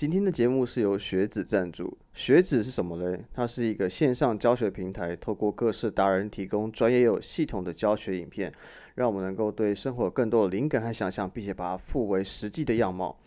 今天的节目是由学子赞助。学子是什么嘞？它是一个线上教学平台，透过各式达人提供专业又系统的教学影片，让我们能够对生活有更多的灵感和想象，并且把它附为实际的样貌。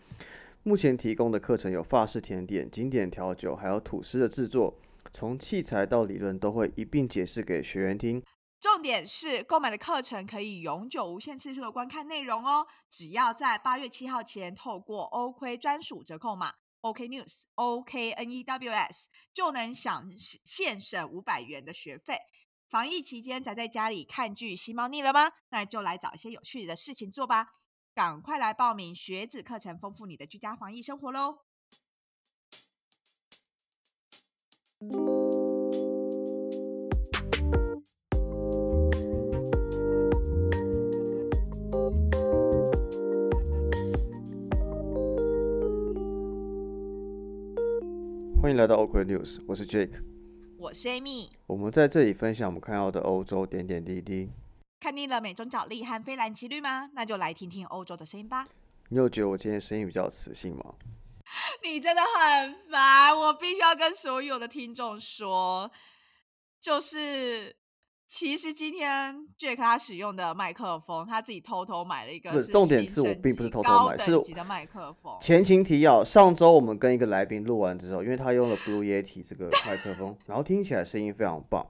目前提供的课程有法式甜点、经典调酒，还有吐司的制作，从器材到理论都会一并解释给学员听。重点是购买的课程可以永久无限次数的观看内容哦，只要在八月七号前透过欧亏专属折扣码 OK News O K N E W S 就能享现省五百元的学费。防疫期间宅在家里看剧吸猫腻了吗？那就来找一些有趣的事情做吧！赶快来报名学子课程，丰富你的居家防疫生活喽！迎来到 OK News，我是 Jake，我是 Amy。我们在这里分享我们看到的欧洲点点滴滴。看腻了美中角力和非蓝奇绿吗？那就来听听欧洲的声音吧。你有觉得我今天声音比较磁性吗？你真的很烦，我必须要跟所有的听众说，就是。其实今天 Jack 他使用的麦克风，他自己偷偷买了一个。是重点是我并不是偷偷买，是级的麦克风。前情提要：上周我们跟一个来宾录完之后，因为他用了 Blue Yeti 这个麦克风，然后听起来声音非常棒。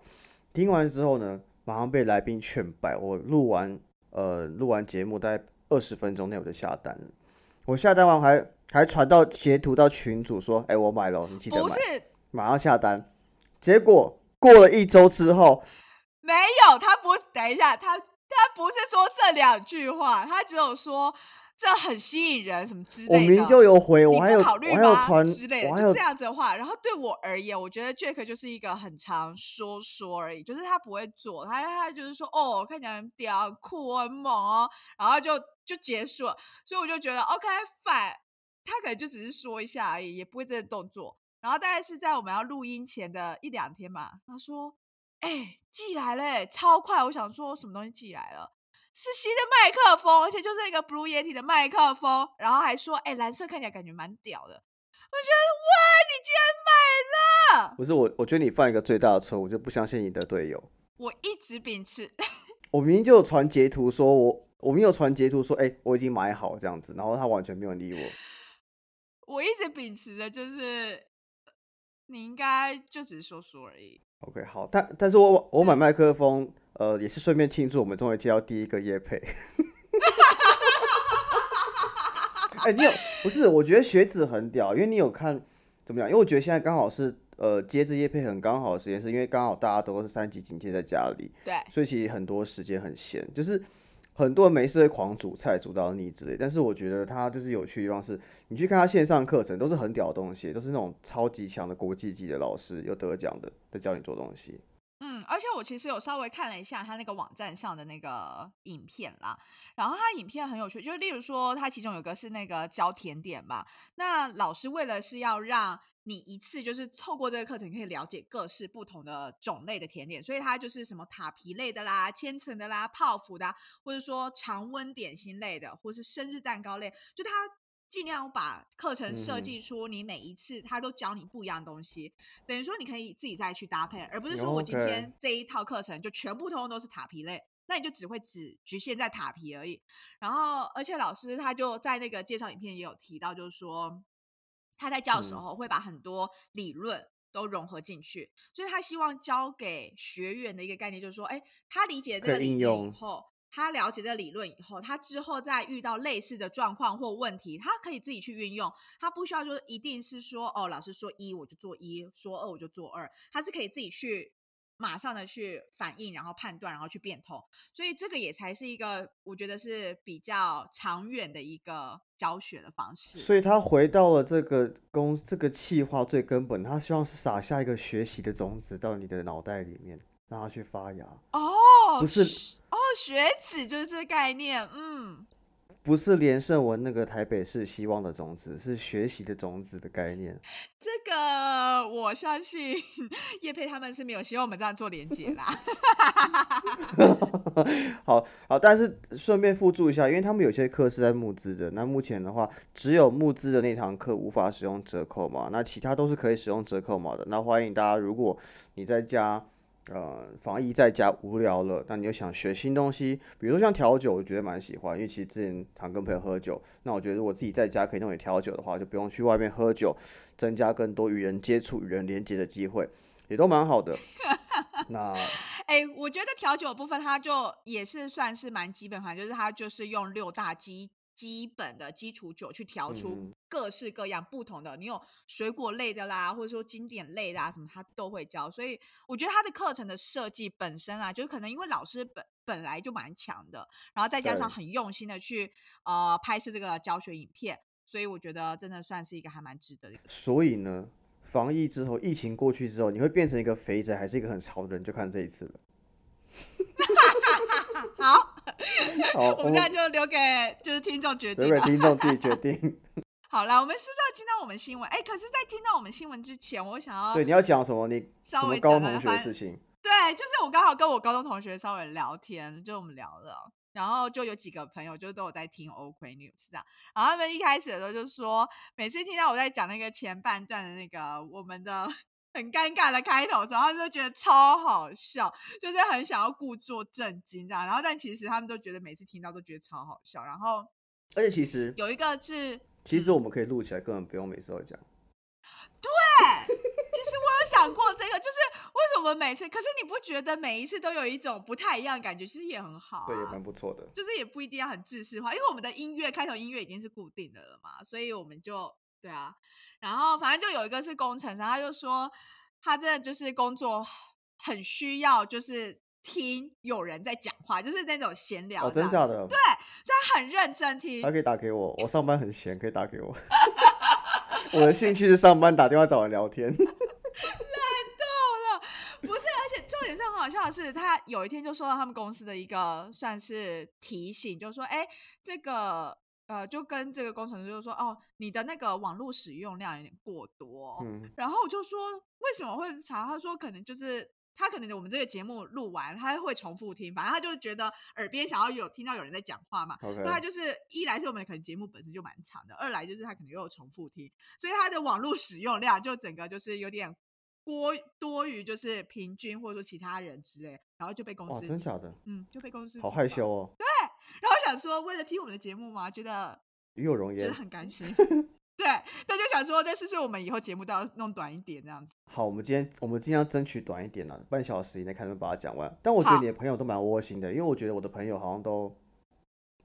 听完之后呢，马上被来宾劝败。我录完呃录完节目大概二十分钟内我就下单了。我下单完还还传到截图到群主说：“哎，我买了，你记得买。”不是，马上下单。结果过了一周之后。没有，他不等一下，他他不是说这两句话，他只有说这很吸引人什么之类的。我明就有回，我还有考虑吗之类的，就这样子的话。然后对我而言，我觉得 Jack 就是一个很常说说而已，就是他不会做，他他就是说哦，看起来很屌、很酷、很猛哦，然后就就结束了。所以我就觉得 OK fine，他可能就只是说一下而已，也不会真的动作。然后大概是在我们要录音前的一两天嘛，他说。哎，寄来了，超快！我想说，什么东西寄来了？是新的麦克风，而且就是一个 Blue Yeti 的麦克风。然后还说，哎，蓝色看起来感觉蛮屌的。我觉得，哇，你竟然买了！不是我，我觉得你犯一个最大的错误，就不相信你的队友。我一直秉持，我明明就有传截图，说我我没有传截图说，哎，我已经买好这样子，然后他完全没有理我。我一直秉持的就是，你应该就只是说说而已。OK，好，但但是我我买麦克风，呃，也是顺便庆祝我们终于接到第一个夜配。哎，你有不是？我觉得学子很屌，因为你有看怎么样？因为我觉得现在刚好是呃接着夜配很刚好的时间，是因为刚好大家都是三级警戒在家里，对，所以其实很多时间很闲，就是。很多人没事会狂煮菜煮到腻之类，但是我觉得他就是有趣的地方是，你去看他线上课程都是很屌的东西，都是那种超级强的国际级的老师，有得奖的在教你做东西。而且我其实有稍微看了一下他那个网站上的那个影片啦，然后他影片很有趣，就例如说他其中有个是那个教甜点嘛，那老师为了是要让你一次就是透过这个课程可以了解各式不同的种类的甜点，所以它就是什么塔皮类的啦、千层的啦、泡芙的，或者说常温点心类的，或是生日蛋糕类，就它尽量把课程设计出你每一次他都教你不一样的东西，等于说你可以自己再去搭配，而不是说我今天这一套课程就全部通通都是塔皮类，那你就只会只局限在塔皮而已。然后，而且老师他就在那个介绍影片也有提到，就是说。他在教的时候会把很多理论都融合进去，所以他希望教给学员的一个概念就是说，哎，他理解这个理念以后，他了解这理论以后，他之后再遇到类似的状况或问题，他可以自己去运用，他不需要说一定是说，哦，老师说一我就做一，说二我就做二，他是可以自己去。马上的去反应，然后判断，然后去变通，所以这个也才是一个我觉得是比较长远的一个教学的方式。所以他回到了这个公这个气化最根本，他希望是撒下一个学习的种子到你的脑袋里面，让它去发芽。哦，不是哦，学子就是这个概念，嗯。不是连胜文那个台北市希望的种子，是学习的种子的概念。这个我相信 叶佩他们是没有希望我们这样做连接啦。好好，但是顺便附注一下，因为他们有些课是在募资的，那目前的话，只有募资的那堂课无法使用折扣嘛，那其他都是可以使用折扣码的。那欢迎大家，如果你在家。呃，防疫在家无聊了，那你又想学新东西，比如说像调酒，我觉得蛮喜欢，因为其实之前常跟朋友喝酒，那我觉得如果自己在家可以弄点调酒的话，就不用去外面喝酒，增加更多与人接触、与人连接的机会，也都蛮好的。那，哎，我觉得调酒部分它就也是算是蛮基本款，就是它就是用六大基。基本的基础酒去调出各式各样不同的，你有水果类的啦，或者说经典类的啊，什么他都会教。所以我觉得他的课程的设计本身啊，就是可能因为老师本本来就蛮强的，然后再加上很用心的去呃拍摄这个教学影片，所以我觉得真的算是一个还蛮值得的。所以呢，防疫之后，疫情过去之后，你会变成一个肥宅还是一个很潮的人，就看这一次了。好，好，我们现在就留给就是听众决定，留给听众自己决定。好了，我们是不是要听到我们新闻？哎，可是，在听到我们新闻之前，我想要对你要讲什么？你稍微高中同学的事情？对，就是我刚好跟我高中同学稍微聊天，就我们聊了，然后就有几个朋友就都有在听 OK News 这样，然后他们一开始的时候就说，每次听到我在讲那个前半段的那个我们的。很尴尬的开头，时候他们都觉得超好笑，就是很想要故作震惊这样。然后，但其实他们都觉得每次听到都觉得超好笑。然后，而且其实有一个是，其实我们可以录起来，根本不用每次都讲。对，其实我有想过这个，就是为什么每次，可是你不觉得每一次都有一种不太一样的感觉？其实也很好，对，也蛮不错的。就是也不一定要很制式化，因为我们的音乐开头音乐已经是固定的了嘛，所以我们就。对啊，然后反正就有一个是工程师，他就说他真的就是工作很需要，就是听有人在讲话，就是那种闲聊。哦，真假的？对，所以他很认真听。他可以打给我，我上班很闲，可以打给我。我的兴趣是上班打电话找人聊天。烂透了，不是，而且重点是很好笑的是，他有一天就收到他们公司的一个算是提醒，就说：“哎，这个。”呃，就跟这个工程师就说，哦，你的那个网络使用量有点过多。嗯，然后我就说，为什么会查？他说，可能就是他可能我们这个节目录完，他会重复听，反正他就觉得耳边想要有听到有人在讲话嘛。那他就是一来是我们可能节目本身就蛮长的，二来就是他可能又有重复听，所以他的网络使用量就整个就是有点多多于就是平均或者说其他人之类，然后就被公司真假的，嗯，就被公司好害羞哦。对。然后想说，为了听我们的节目嘛，觉得与有荣焉，觉得很甘心。对，那就想说，但是不是我们以后节目都要弄短一点这样子？好，我们今天我们尽量争取短一点了，半小时以内看能把它讲完。但我觉得你的朋友都蛮窝心的，因为我觉得我的朋友好像都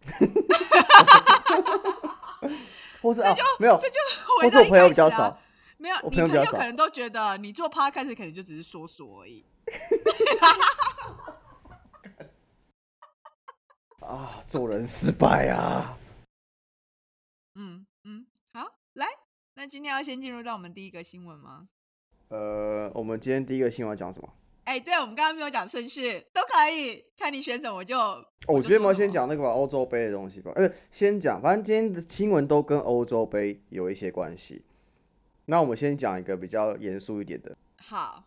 或是啊，没有，这就或是我朋友比较少，没有，我朋友比较少，可能都觉得你做 podcast 可能就只是说说而已。啊，做人失败啊！嗯嗯，好，来，那今天要先进入到我们第一个新闻吗？呃，我们今天第一个新闻讲什么？哎，对，我们刚刚没有讲顺序，都可以，看你选什么我就。我觉得我们要先讲那个欧洲杯的东西吧。呃，先讲，反正今天的新闻都跟欧洲杯有一些关系。那我们先讲一个比较严肃一点的。好，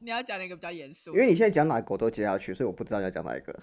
你要讲一个比较严肃，因为你现在讲哪个我都接下去，所以我不知道你要讲哪一个。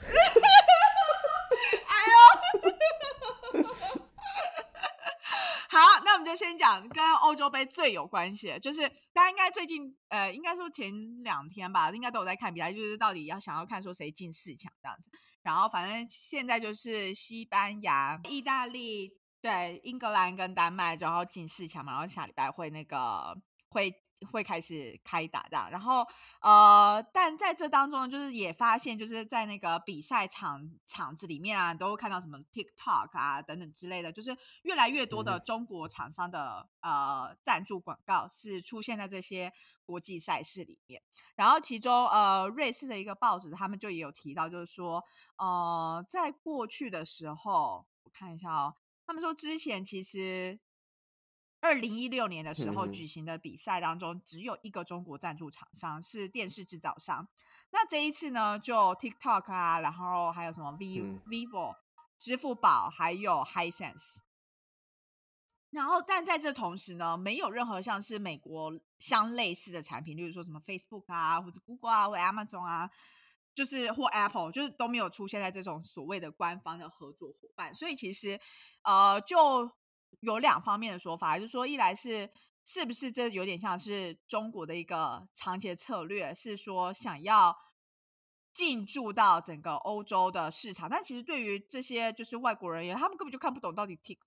就先讲跟欧洲杯最有关系，就是大家应该最近呃，应该说前两天吧，应该都有在看比赛，就是到底要想要看说谁进四强这样子。然后反正现在就是西班牙、意大利对英格兰跟丹麦，然后进四强嘛，然后下礼拜会那个会。会开始开打这样，然后呃，但在这当中，就是也发现，就是在那个比赛场场子里面啊，都会看到什么 TikTok 啊等等之类的，就是越来越多的中国厂商的呃赞助广告是出现在这些国际赛事里面。然后其中呃，瑞士的一个报纸他们就也有提到，就是说呃，在过去的时候，我看一下哦，他们说之前其实。二零一六年的时候举行的比赛当中，只有一个中国赞助厂商是电视制造商。那这一次呢，就 TikTok 啊，然后还有什么 V Vivo 支付宝还有 Hisense。然后，但在这同时呢，没有任何像是美国相类似的产品，例如说什么 Facebook 啊，或者 Google 啊，或 Amazon 啊，就是或 Apple，就是都没有出现在这种所谓的官方的合作伙伴。所以其实，呃，就有两方面的说法，就是说，一来是是不是这有点像是中国的一个长期的策略，是说想要进驻到整个欧洲的市场，但其实对于这些就是外国人员，他们根本就看不懂到底 Tik。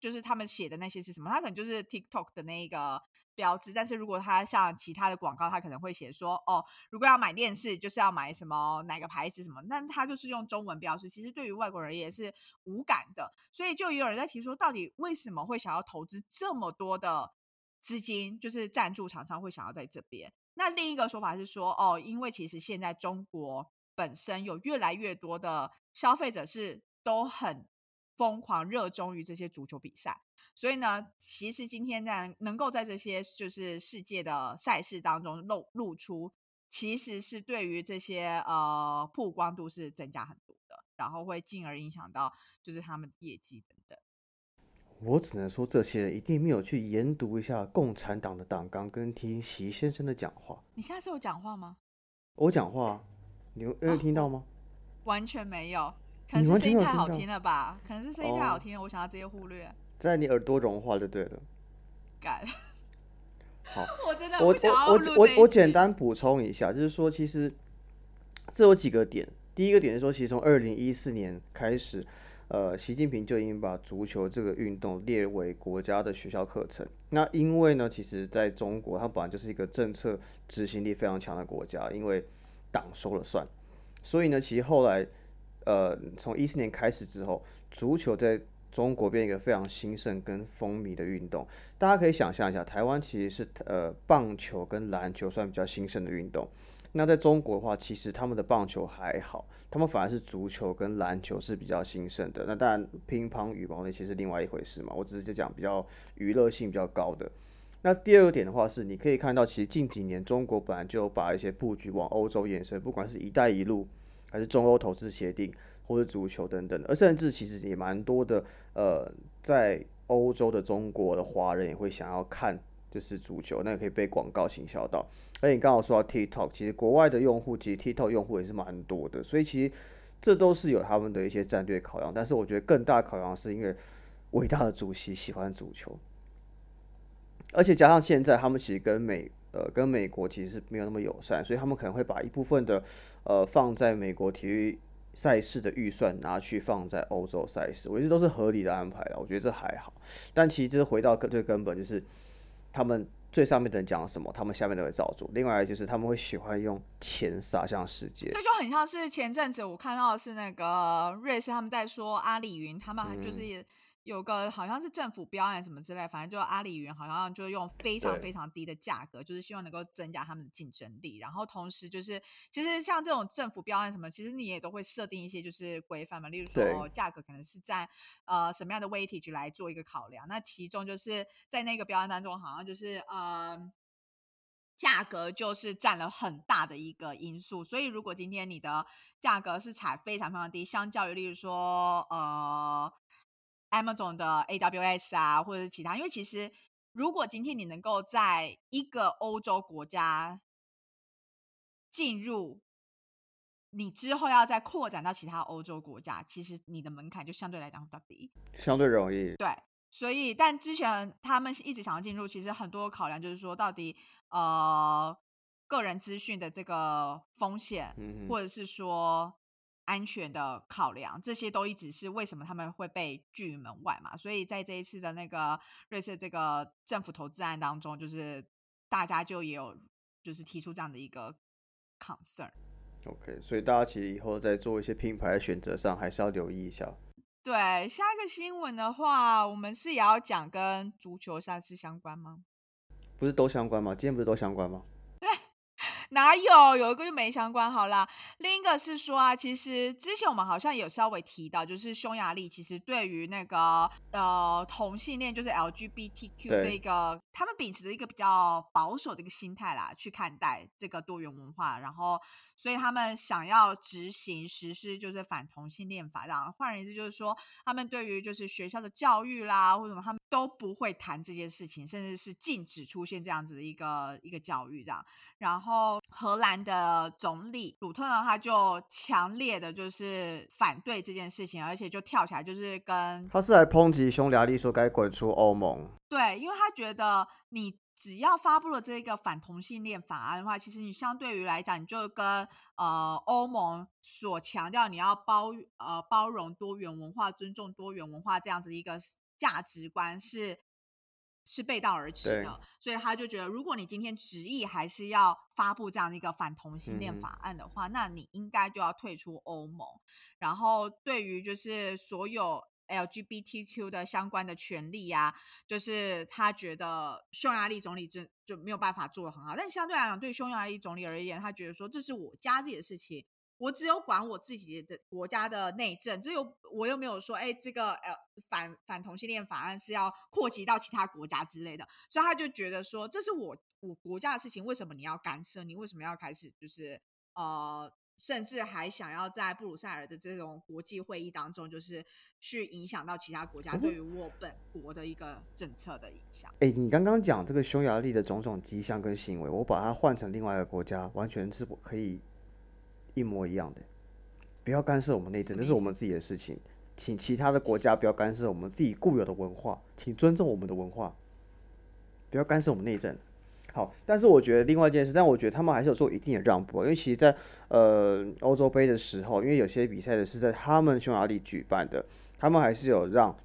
就是他们写的那些是什么？他可能就是 TikTok 的那一个标志，但是如果他像其他的广告，他可能会写说，哦，如果要买电视，就是要买什么哪个牌子什么，那他就是用中文标识，其实对于外国人也是无感的。所以就也有人在提说，到底为什么会想要投资这么多的资金，就是赞助厂商会想要在这边？那另一个说法是说，哦，因为其实现在中国本身有越来越多的消费者是都很。疯狂热衷于这些足球比赛，所以呢，其实今天在能够在这些就是世界的赛事当中露露出，其实是对于这些呃曝光度是增加很多的，然后会进而影响到就是他们业绩等等。我只能说，这些人一定没有去研读一下共产党的党纲，跟听习先生的讲话。你现在是有讲话吗？我讲话，你有听到吗？完全没有。可能是声音太好听了吧？可能是声音太好听了，我想要直接忽略。在你耳朵融化就对了。改。好，我真的我我我我我简单补充一下，就是说，其实这有几个点。第一个点是说，其实从二零一四年开始，呃，习近平就已经把足球这个运动列为国家的学校课程。那因为呢，其实在中国，它本来就是一个政策执行力非常强的国家，因为党说了算，所以呢，其实后来。呃，从一四年开始之后，足球在中国变一个非常兴盛跟风靡的运动。大家可以想象一下，台湾其实是呃棒球跟篮球算比较兴盛的运动。那在中国的话，其实他们的棒球还好，他们反而是足球跟篮球是比较兴盛的。那当然，乒乓、羽毛那些是另外一回事嘛。我只是在讲比较娱乐性比较高的。那第二个点的话是，你可以看到，其实近几年中国本来就把一些布局往欧洲延伸，不管是一带一路。还是中欧投资协定，或者足球等等，而甚至其实也蛮多的。呃，在欧洲的中国的华人也会想要看，就是足球，那也可以被广告行销到。而你刚好说到 TikTok，其实国外的用户，其实 TikTok 用户也是蛮多的，所以其实这都是有他们的一些战略考量。但是我觉得更大考量是因为伟大的主席喜欢足球，而且加上现在他们其实跟美。呃，跟美国其实是没有那么友善，所以他们可能会把一部分的呃放在美国体育赛事的预算拿去放在欧洲赛事，我觉得都是合理的安排了。我觉得这还好，但其实这回到最根本，就是他们最上面的人讲什么，他们下面都会照做。另外就是他们会喜欢用钱撒向世界，这就很像是前阵子我看到的是那个瑞士他们在说阿里云，他们就是。有个好像是政府标案什么之类，反正就阿里云好像就用非常非常低的价格，就是希望能够增加他们的竞争力。然后同时就是，其实像这种政府标案什么，其实你也都会设定一些就是规范嘛，例如说价格可能是在呃什么样的 weightage 来做一个考量。那其中就是在那个标案当中，好像就是呃价格就是占了很大的一个因素。所以如果今天你的价格是踩非常非常低，相较于例如说呃。Amazon 的 AWS 啊，或者是其他，因为其实如果今天你能够在一个欧洲国家进入，你之后要再扩展到其他欧洲国家，其实你的门槛就相对来讲比较低，相对容易。对，所以但之前他们是一直想要进入，其实很多考量就是说，到底呃个人资讯的这个风险，或者是说。安全的考量，这些都一直是为什么他们会被拒于门外嘛？所以在这一次的那个瑞士这个政府投资案当中，就是大家就也有就是提出这样的一个 concern。OK，所以大家其实以后在做一些品牌的选择上，还是要留意一下。对，下一个新闻的话，我们是也要讲跟足球赛事相关吗？不是都相关吗？今天不是都相关吗？哪有？有一个就没相关好啦。另一个是说啊，其实之前我们好像有稍微提到，就是匈牙利其实对于那个呃同性恋，就是 LGBTQ 这个，他们秉持着一个比较保守的一个心态啦，去看待这个多元文化，然后所以他们想要执行实施就是反同性恋法，然后换言之就是说，他们对于就是学校的教育啦，或者什么，他们都不会谈这件事情，甚至是禁止出现这样子的一个一个教育这样。然后荷兰的总理鲁特呢，他就强烈的就是反对这件事情，而且就跳起来就是跟他是来抨击匈牙利说该滚出欧盟。对，因为他觉得你只要发布了这个反同性恋法案的话，其实你相对于来讲，你就跟呃欧盟所强调你要包呃包容多元文化、尊重多元文化这样子一个价值观是。是背道而驰的，所以他就觉得，如果你今天执意还是要发布这样的一个反同性恋法案的话，那你应该就要退出欧盟。然后，对于就是所有 LGBTQ 的相关的权利啊，就是他觉得匈牙利总理就就没有办法做的很好。但相对来讲，对匈牙利总理而言，他觉得说这是我家自己的事情。我只有管我自己的国家的内政，这又我又没有说，哎，这个呃反反同性恋法案是要扩及到其他国家之类的，所以他就觉得说，这是我我国家的事情，为什么你要干涉？你为什么要开始就是呃，甚至还想要在布鲁塞尔的这种国际会议当中，就是去影响到其他国家对于我本国的一个政策的影响？哎，你刚刚讲这个匈牙利的种种迹象跟行为，我把它换成另外一个国家，完全是可以。一模一样的，不要干涉我们内政，这是我们自己的事情，请其他的国家不要干涉我们自己固有的文化，请尊重我们的文化，不要干涉我们内政。好，但是我觉得另外一件事，但我觉得他们还是有做一定的让步，因为其实，在呃欧洲杯的时候，因为有些比赛的是在他们匈牙利举办的，他们还是有让。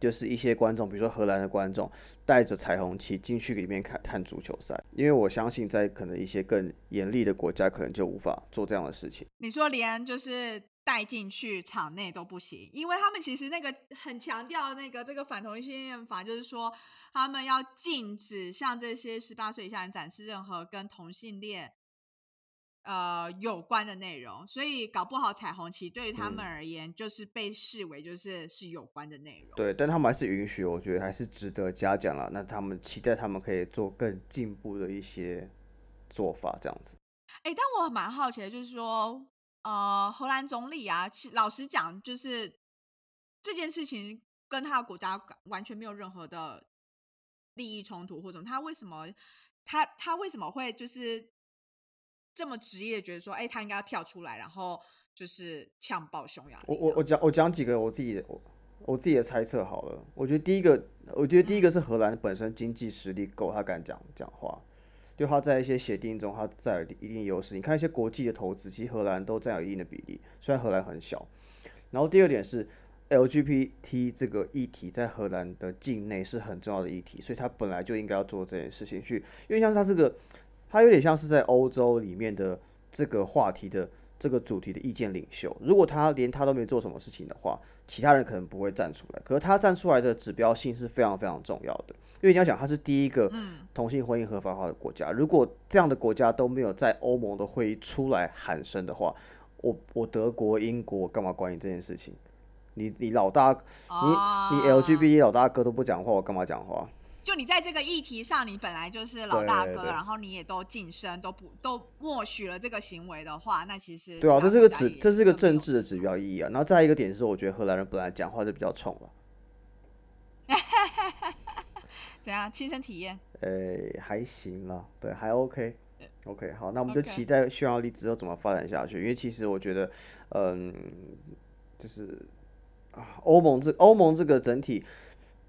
就是一些观众，比如说荷兰的观众，带着彩虹旗进去里面看看足球赛，因为我相信在可能一些更严厉的国家，可能就无法做这样的事情。你说连就是带进去场内都不行，因为他们其实那个很强调那个这个反同性恋法，就是说他们要禁止向这些十八岁以下人展示任何跟同性恋。呃，有关的内容，所以搞不好彩虹旗对于他们而言，就是被视为就是是有关的内容。对，但他们还是允许，我觉得还是值得嘉奖了。那他们期待他们可以做更进步的一些做法，这样子。哎，但我蛮好奇的，就是说，呃，荷兰总理啊，其老实讲，就是这件事情跟他的国家完全没有任何的利益冲突，或者他为什么他他为什么会就是。这么职业，觉得说，哎，他应该要跳出来，然后就是呛爆匈牙利。我我我讲我讲几个我自己的我我自己的猜测好了。我觉得第一个，我觉得第一个是荷兰本身经济实力够，他敢讲讲话，就他在一些协定中，他占有一定优势。你看一些国际的投资，其实荷兰都占有一定的比例，虽然荷兰很小。然后第二点是 LGBT 这个议题在荷兰的境内是很重要的议题，所以他本来就应该要做这件事情去，因为像是他这个。他有点像是在欧洲里面的这个话题的这个主题的意见领袖。如果他连他都没做什么事情的话，其他人可能不会站出来。可是他站出来的指标性是非常非常重要的，因为你要想，他是第一个同性婚姻合法化的国家。如果这样的国家都没有在欧盟的会议出来喊声的话，我我德国、英国干嘛管你这件事情？你你老大，你你 LGBT 老大哥都不讲话，我干嘛讲话？就你在这个议题上，你本来就是老大哥，然后你也都晋升，都不都默许了这个行为的话，那其实对啊，这是个指，这是个政治的指标意义啊。然后再一个点是，我觉得荷兰人本来讲话就比较冲了。怎样亲身体验？诶，还行啦，对，还 OK。OK，好，那我们就期待匈牙利之后怎么发展下去。因为其实我觉得，嗯，就是啊，欧盟这欧盟这个整体。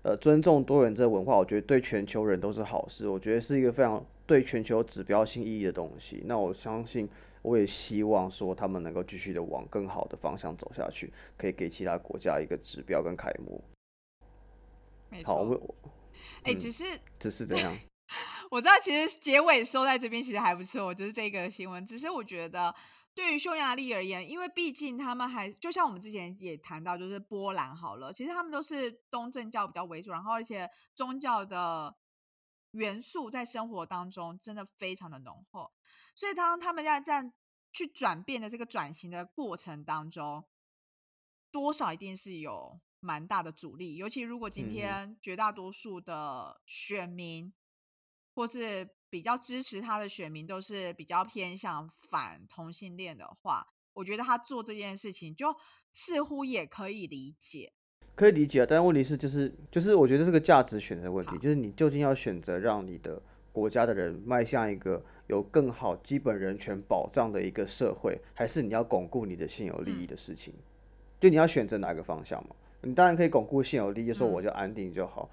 呃，尊重多元这个文化，我觉得对全球人都是好事。我觉得是一个非常对全球指标性意义的东西。那我相信，我也希望说他们能够继续的往更好的方向走下去，可以给其他国家一个指标跟楷模。好，我哎，只是只是怎样？我知道，其实结尾收在这边其实还不错，就是这个新闻。只是我觉得。对于匈牙利而言，因为毕竟他们还就像我们之前也谈到，就是波兰好了，其实他们都是东正教比较为主，然后而且宗教的元素在生活当中真的非常的浓厚，所以当他们在这样去转变的这个转型的过程当中，多少一定是有蛮大的阻力，尤其如果今天绝大多数的选民或是比较支持他的选民都是比较偏向反同性恋的话，我觉得他做这件事情就似乎也可以理解。可以理解，但问题是，就是就是，我觉得这个价值选择问题，就是你究竟要选择让你的国家的人迈向一个有更好基本人权保障的一个社会，还是你要巩固你的现有利益的事情？就你要选择哪个方向嘛？你当然可以巩固现有利益，说我就安定就好，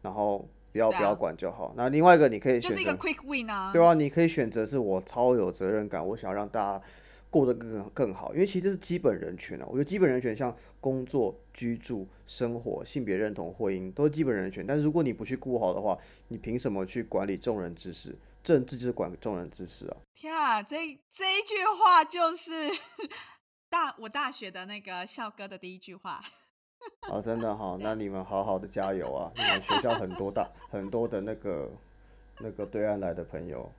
然后不要不要管就好。那另外一个你可以选择，就是一个 quick win 啊，对啊，你可以选择是我超有责任感，我想要让大家。过得更更好，因为其实是基本人权啊。我觉得基本人权像工作、居住、生活、性别认同、婚姻都是基本人权。但是如果你不去顾好的话，你凭什么去管理众人之事？政治就是管众人之事啊！天啊，这这一句话就是 大我大学的那个校歌的第一句话。啊，真的好，那你们好好的加油啊！你们学校很多大很多的那个那个对岸来的朋友。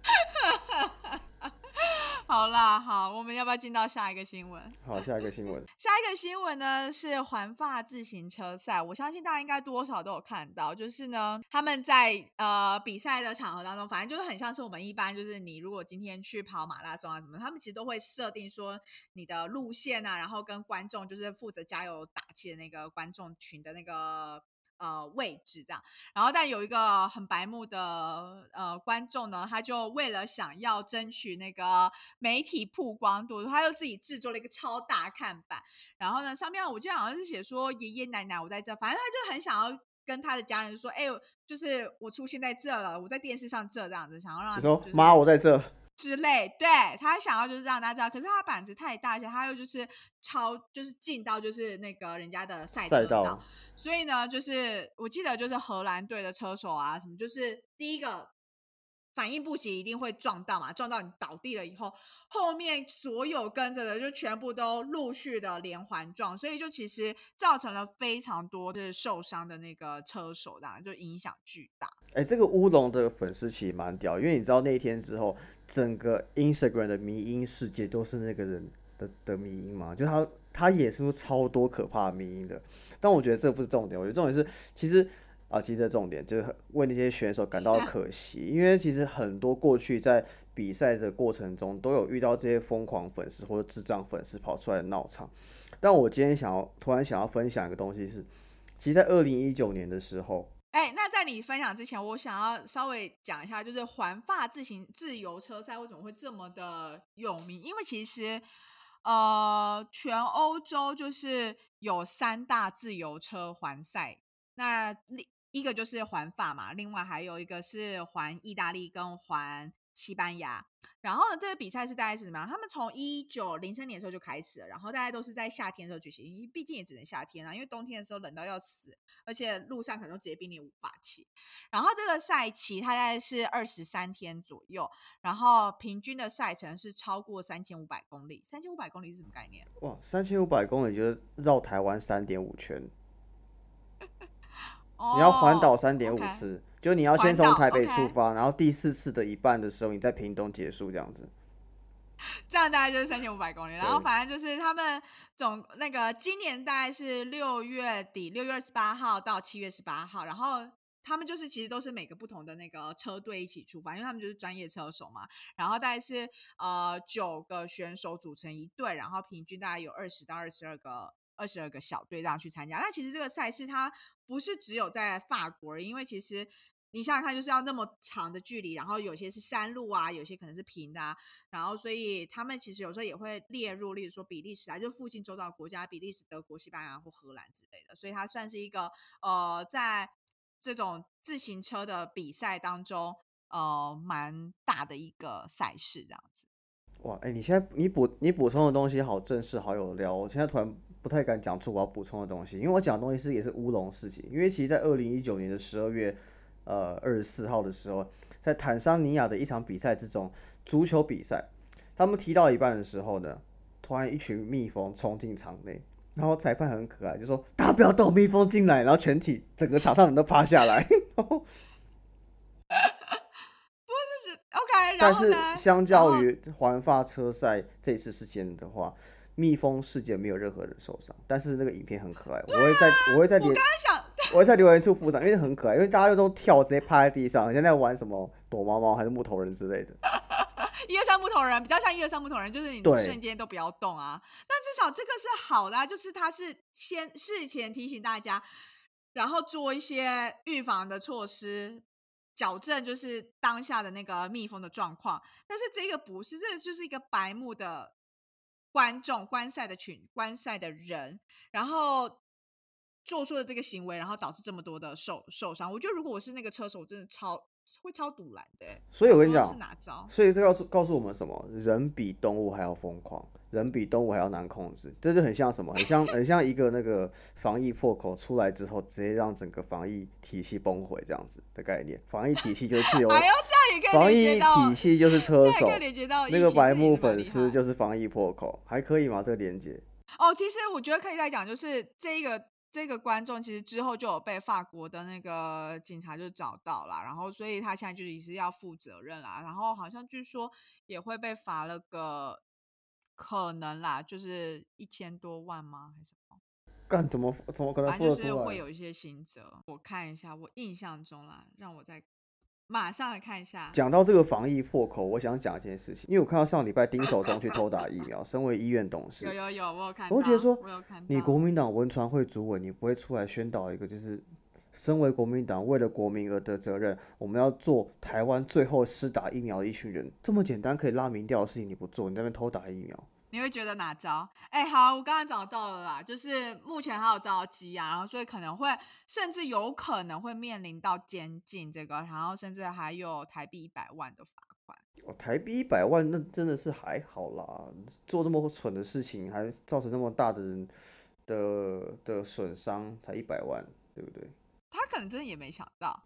好啦，好，我们要不要进到下一个新闻？好，下一个新闻。下一个新闻呢是环法自行车赛，我相信大家应该多少都有看到，就是呢他们在呃比赛的场合当中，反正就是很像是我们一般，就是你如果今天去跑马拉松啊什么，他们其实都会设定说你的路线啊，然后跟观众就是负责加油打气的那个观众群的那个。呃，位置这样，然后但有一个很白目的呃观众呢，他就为了想要争取那个媒体曝光度，他就自己制作了一个超大看板，然后呢上面我记得好像是写说爷爷奶奶我在这，反正他就很想要跟他的家人说，哎，就是我出现在这了，我在电视上这这样子，想要让你说妈我在这。之类，对他想要就是让大家知道，可是他板子太大，而且他又就是超就是进到就是那个人家的赛车道，所以呢，就是我记得就是荷兰队的车手啊，什么就是第一个。反应不及一定会撞到嘛？撞到你倒地了以后，后面所有跟着的就全部都陆续的连环撞，所以就其实造成了非常多的受伤的那个车手，当然就影响巨大。哎，这个乌龙的粉丝其实蛮屌，因为你知道那一天之后，整个 Instagram 的迷音世界都是那个人的的迷音嘛，就他他也是超多可怕的迷音的。但我觉得这不是重点，我觉得重点是其实。啊，其实这重点就是为那些选手感到可惜，因为其实很多过去在比赛的过程中都有遇到这些疯狂粉丝或者智障粉丝跑出来闹场。但我今天想要突然想要分享一个东西是，其实，在二零一九年的时候，哎，那在你分享之前，我想要稍微讲一下，就是环法自行自由车赛为什么会这么的有名？因为其实，呃，全欧洲就是有三大自由车环赛，那一个就是环法嘛，另外还有一个是环意大利跟环西班牙。然后呢，这个比赛是大概是什么？他们从一九零三年的时候就开始了，然后大家都是在夏天的时候举行，因为毕竟也只能夏天啊，因为冬天的时候冷到要死，而且路上可能直接冰你无法骑。然后这个赛期它大概是二十三天左右，然后平均的赛程是超过三千五百公里。三千五百公里是什么概念？哇，三千五百公里就是绕台湾三点五圈。你要环岛三点五次，就你要先从台北出发，然后第四次的一半的时候，你在屏东结束这样子。这样大概就是三千五百公里。然后反正就是他们总那个今年大概是六月底，六月二十八号到七月十八号。然后他们就是其实都是每个不同的那个车队一起出发，因为他们就是专业车手嘛。然后大概是呃九个选手组成一队，然后平均大概有二十到二十二个。二十二个小队这样去参加，那其实这个赛事它不是只有在法国，因为其实你想想看，就是要那么长的距离，然后有些是山路啊，有些可能是平的，啊，然后所以他们其实有时候也会列入，例如说比利时啊，就附近周遭国家，比利时、德国、西班牙或荷兰之类的，所以它算是一个呃，在这种自行车的比赛当中，呃，蛮大的一个赛事这样子。哇，哎，你现在你补你补充的东西好正式，好有料，我现在突然。不太敢讲出我要补充的东西，因为我讲的东西是也是乌龙事情。因为其实，在二零一九年的十二月，呃，二十四号的时候，在坦桑尼亚的一场比赛之中，足球比赛，他们踢到一半的时候呢，突然一群蜜蜂冲进场内，然后裁判很可爱，就说：“大家不要逗蜜蜂进来。”然后全体整个场上人都趴下来。然但是后呢？相较于环发车赛这次事件的话，蜜蜂事件没有任何人受伤，但是那个影片很可爱，我会在我会在留我想，我会在留言处附上，因为很可爱，因为大家又都跳直接趴在地上，好像在玩什么躲猫猫还是木头人之类的。一二三木头人比较像一二三木头人，就是你对瞬间都不要动啊。但至少这个是好的、啊，就是他是先事前提醒大家，然后做一些预防的措施，矫正就是当下的那个蜜蜂的状况。但是这个不是，这个就是一个白目的观众、观赛的群、观赛的人，然后。做出了这个行为，然后导致这么多的受受伤。我觉得如果我是那个车手，我真的超会超堵拦的欸。所以我跟你讲是，哪招？所以这告诉告诉我们什么？人比动物还要疯狂，人比动物还要难控制。这就很像什么？很像 很像一个那个防疫破口出来之后，直接让整个防疫体系崩毁这样子的概念。防疫体系就是自由，防疫体系就是车手 那个白目目粉丝就是防疫破口，还可以吗？这个连接？哦。其实我觉得可以再讲，就是这个这个观众其实之后就有被法国的那个警察就找到了，然后所以他现在就是也是要负责任啦，然后好像据说也会被罚了个可能啦，就是一千多万吗？还是什么？干怎么怎么可能反付得出来正就是会？有一些刑责。我看一下，我印象中啦，让我再马上来看一下。讲到这个防疫破口，我想讲一件事情，因为我看到上礼拜丁守中去偷打疫苗，身为医院董事有，有有，我有看到。我就觉得说。你国民党文传会主委，你不会出来宣导一个，就是身为国民党为了国民而的责任，我们要做台湾最后施打疫苗的一群人，这么简单可以拉民调的事情你不做，你在那边偷打疫苗，你会觉得哪招？哎、好，我刚刚找到了啦，就是目前还有召集啊，然后所以可能会，甚至有可能会面临到监禁这个，然后甚至还有台币一百万的罚款。哦，台币一百万那真的是还好啦，做那么蠢的事情，还造成那么大的人的的损伤，才一百万，对不对？他可能真的也没想到，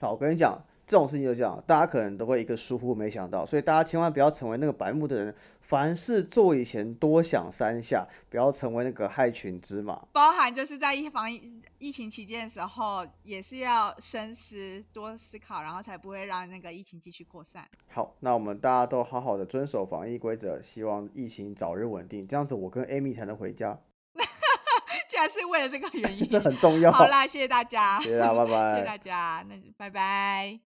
好，我跟你讲，这种事情就这样，大家可能都会一个疏忽没想到，所以大家千万不要成为那个白目的人，凡事做以前多想三下，不要成为那个害群之马。包含就是在疫防疫疫情期间的时候，也是要深思、多思考，然后才不会让那个疫情继续扩散。好，那我们大家都好好的遵守防疫规则，希望疫情早日稳定，这样子我跟 Amy 才能回家，竟然是为了这个原因。这很重要。好啦，谢谢大家，谢谢大家，拜拜。谢谢大家，那就拜拜。